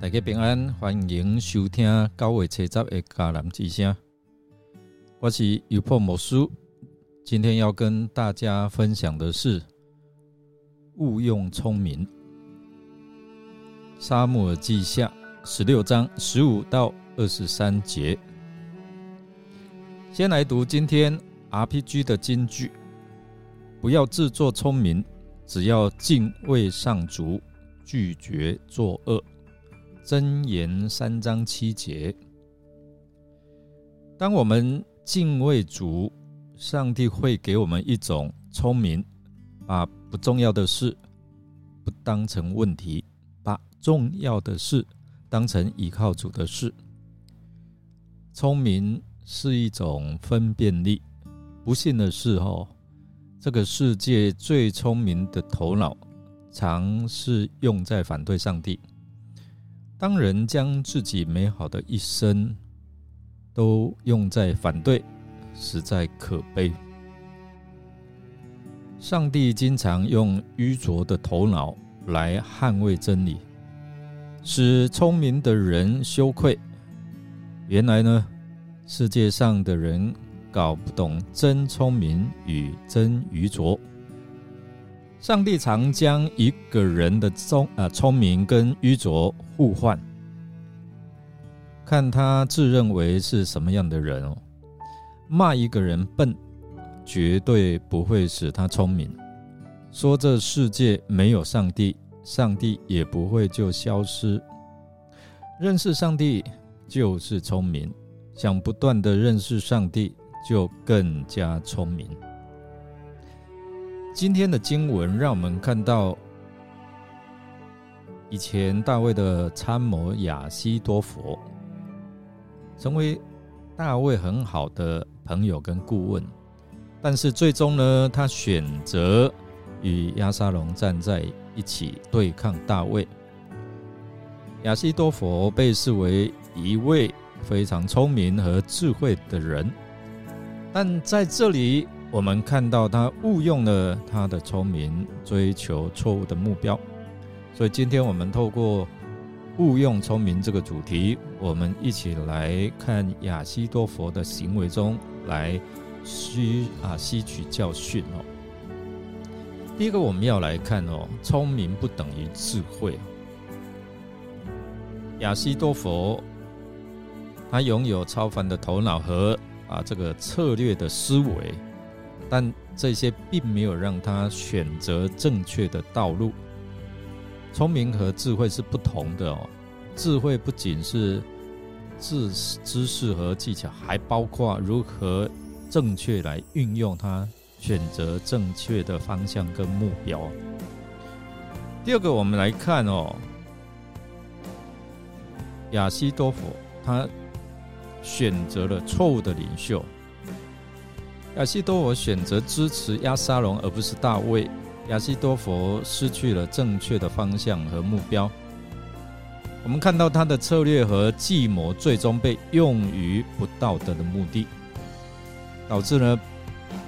大家平安，欢迎收听九月七十的迦南之声。我是尤破魔师，今天要跟大家分享的是勿用聪明。沙漠耳记下十六章十五到二十三节。先来读今天 RPG 的金句：不要自作聪明，只要敬畏上主，拒绝作恶。箴言三章七节，当我们敬畏主，上帝会给我们一种聪明，把不重要的事不当成问题，把重要的事当成依靠主的事。聪明是一种分辨力。不幸的是，哦，这个世界最聪明的头脑，常是用在反对上帝。当人将自己美好的一生都用在反对，实在可悲。上帝经常用愚拙的头脑来捍卫真理，使聪明的人羞愧。原来呢，世界上的人搞不懂真聪明与真愚拙。上帝常将一个人的聪啊聪明跟愚拙互换，看他自认为是什么样的人哦。骂一个人笨，绝对不会使他聪明；说这世界没有上帝，上帝也不会就消失。认识上帝就是聪明，想不断的认识上帝，就更加聪明。今天的经文让我们看到，以前大卫的参谋亚西多佛，成为大卫很好的朋友跟顾问，但是最终呢，他选择与亚沙龙站在一起对抗大卫。亚西多佛被视为一位非常聪明和智慧的人，但在这里。我们看到他误用了他的聪明，追求错误的目标。所以今天我们透过误用聪明这个主题，我们一起来看亚西多佛的行为中来吸啊吸取教训哦。第一个我们要来看哦，聪明不等于智慧。亚西多佛他拥有超凡的头脑和啊这个策略的思维。但这些并没有让他选择正确的道路。聪明和智慧是不同的哦。智慧不仅是知知识和技巧，还包括如何正确来运用它，选择正确的方向跟目标。第二个，我们来看哦，亚西多佛他选择了错误的领袖。亚西多佛选择支持亚沙龙，而不是大卫。亚西多佛失去了正确的方向和目标。我们看到他的策略和计谋最终被用于不道德的目的，导致了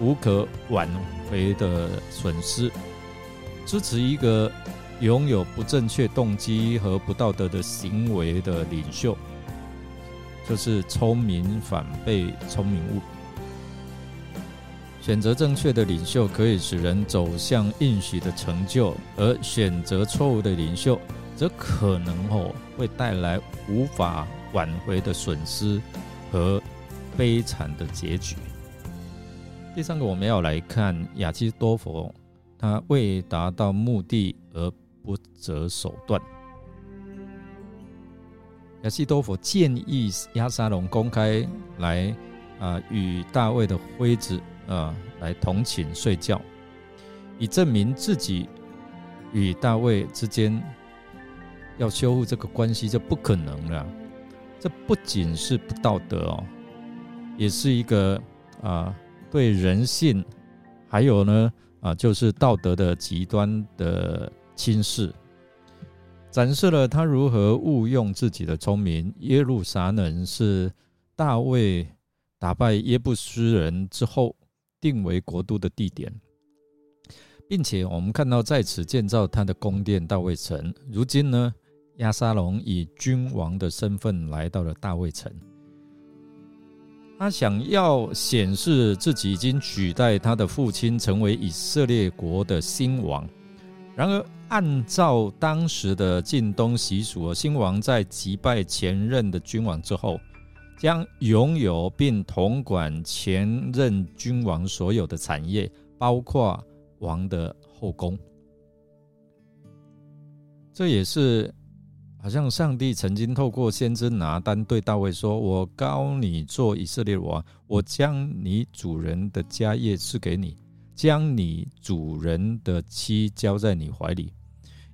无可挽回的损失。支持一个拥有不正确动机和不道德的行为的领袖，就是聪明反被聪明误。选择正确的领袖可以使人走向应许的成就，而选择错误的领袖，则可能哦会带来无法挽回的损失和悲惨的结局。第三个，我们要来看亚基多佛，他为达到目的而不择手段。亚西多佛建议亚沙龙公开来啊与大卫的妃子。啊，来同寝睡觉，以证明自己与大卫之间要修复这个关系就不可能了。这不仅是不道德哦，也是一个啊对人性，还有呢啊就是道德的极端的轻视，展示了他如何误用自己的聪明。耶路撒冷是大卫打败耶布斯人之后。定为国都的地点，并且我们看到在此建造他的宫殿大卫城。如今呢，亚沙龙以君王的身份来到了大卫城，他想要显示自己已经取代他的父亲，成为以色列国的新王。然而，按照当时的近东习俗，新王在击败前任的君王之后，将拥有并统管前任君王所有的产业，包括王的后宫。这也是。好像上帝曾经透过先知拿单对大卫说：“我高你做以色列王，我将你主人的家业赐给你，将你主人的妻交在你怀里，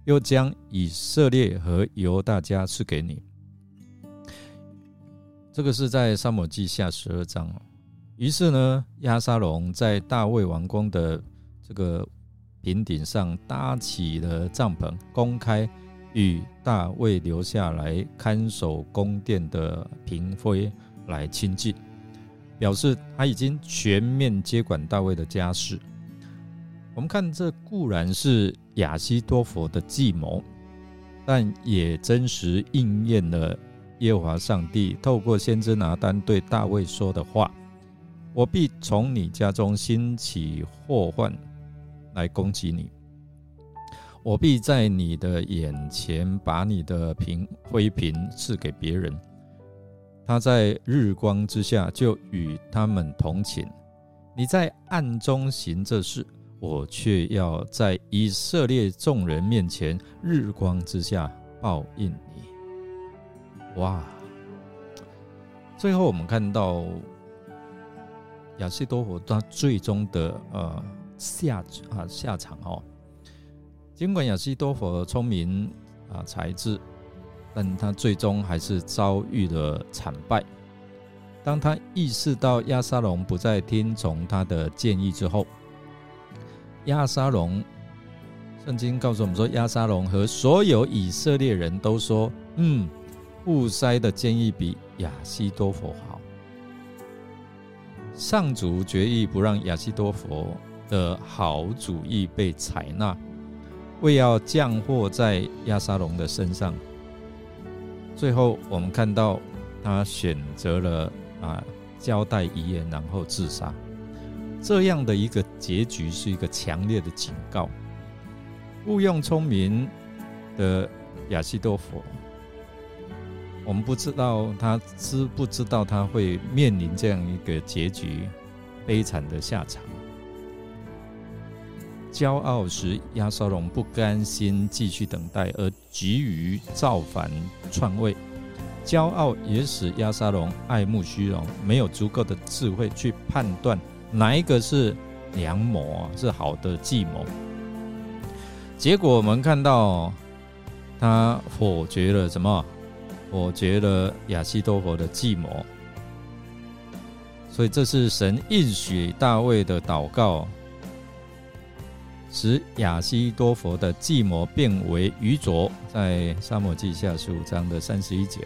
又将以色列和犹大家赐给你。”这个是在沙漠记下十二章。于是呢，亚沙龙在大卫王宫的这个平顶上搭起了帐篷，公开。与大卫留下来看守宫殿的嫔妃来亲近，表示他已经全面接管大卫的家事。我们看，这固然是亚西多佛的计谋，但也真实应验了耶和华上帝透过先知拿单对大卫说的话：“我必从你家中兴起祸患来攻击你。”我必在你的眼前把你的瓶灰瓶赐给别人，他在日光之下就与他们同寝。你在暗中行这事，我却要在以色列众人面前日光之下报应。哇！最后我们看到亚西多佛他最终的呃下啊下场哦。尽管亚西多佛聪明啊才智，但他最终还是遭遇了惨败。当他意识到亚沙龙不再听从他的建议之后，亚沙龙，圣经告诉我们说，亚沙龙和所有以色列人都说：“嗯，布塞的建议比亚西多佛好。”上主决意不让亚西多佛的好主意被采纳。为要降祸在亚沙龙的身上，最后我们看到他选择了啊交代遗言，然后自杀。这样的一个结局是一个强烈的警告。误用聪明的亚西多佛，我们不知道他知不知道他会面临这样一个结局，悲惨的下场。骄傲时，亚沙龙不甘心继续等待，而急于造反篡位。骄傲也使亚沙龙爱慕虚荣，没有足够的智慧去判断哪一个是良谋，是好的计谋。结果我们看到，他否决了什么？我觉得亚西多佛的计谋。所以这是神应许大卫的祷告。使亚西多佛的计谋变为愚拙，在沙漠记下十五章的三十一节，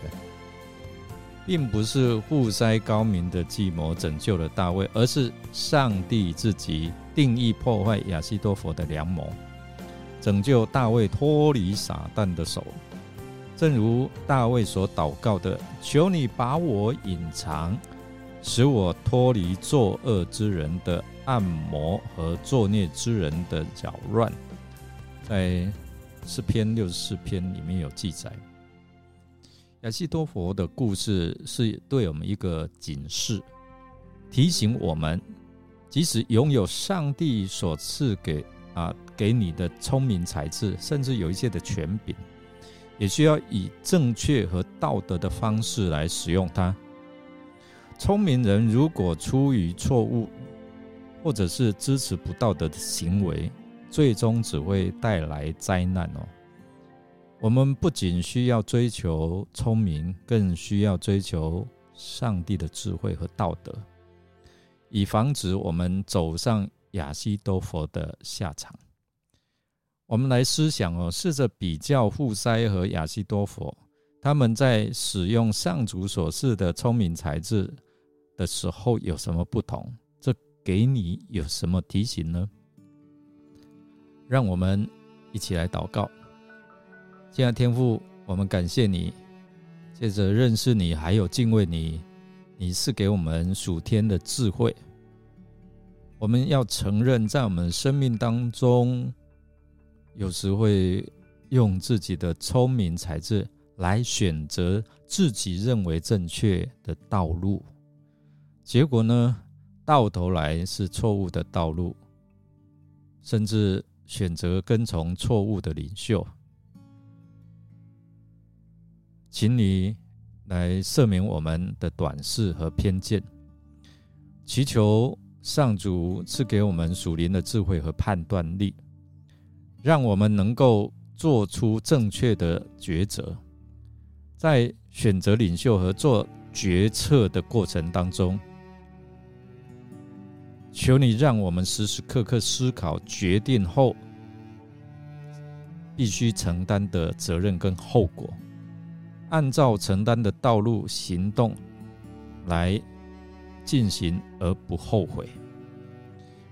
并不是户塞高明的计谋拯救了大卫，而是上帝自己定义破坏亚西多佛的良谋，拯救大卫脱离撒旦的手。正如大卫所祷告的：“求你把我隐藏，使我脱离作恶之人的。”按摩和作孽之人的搅乱，在诗篇六十四篇里面有记载。亚西多佛的故事是对我们一个警示，提醒我们，即使拥有上帝所赐给啊给你的聪明才智，甚至有一些的权柄，也需要以正确和道德的方式来使用它。聪明人如果出于错误，或者是支持不道德的行为，最终只会带来灾难哦。我们不仅需要追求聪明，更需要追求上帝的智慧和道德，以防止我们走上亚西多佛的下场。我们来思想哦，试着比较富塞和亚西多佛，他们在使用上主所示的聪明才智的时候有什么不同？这给你有什么提醒呢？让我们一起来祷告。亲爱的天父，我们感谢你，借着认识你，还有敬畏你，你是给我们属天的智慧。我们要承认，在我们生命当中，有时会用自己的聪明才智来选择自己认为正确的道路，结果呢，到头来是错误的道路，甚至选择跟从错误的领袖。请你来赦免我们的短视和偏见，祈求。上主赐给我们属灵的智慧和判断力，让我们能够做出正确的抉择。在选择领袖和做决策的过程当中，求你让我们时时刻刻思考决定后必须承担的责任跟后果，按照承担的道路行动来。进行而不后悔，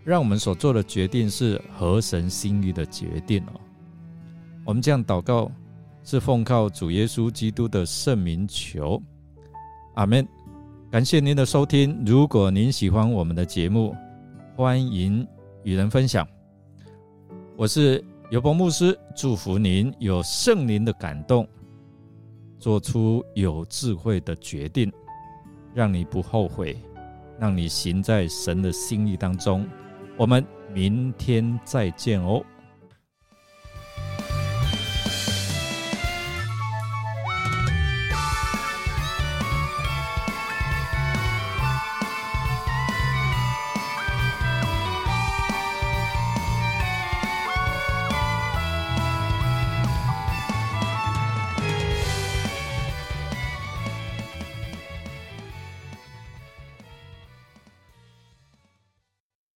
让我们所做的决定是合神心意的决定哦。我们这样祷告，是奉靠主耶稣基督的圣名求，阿门。感谢您的收听，如果您喜欢我们的节目，欢迎与人分享。我是尤伯牧师，祝福您有圣灵的感动，做出有智慧的决定，让你不后悔。让你行在神的心意当中。我们明天再见哦。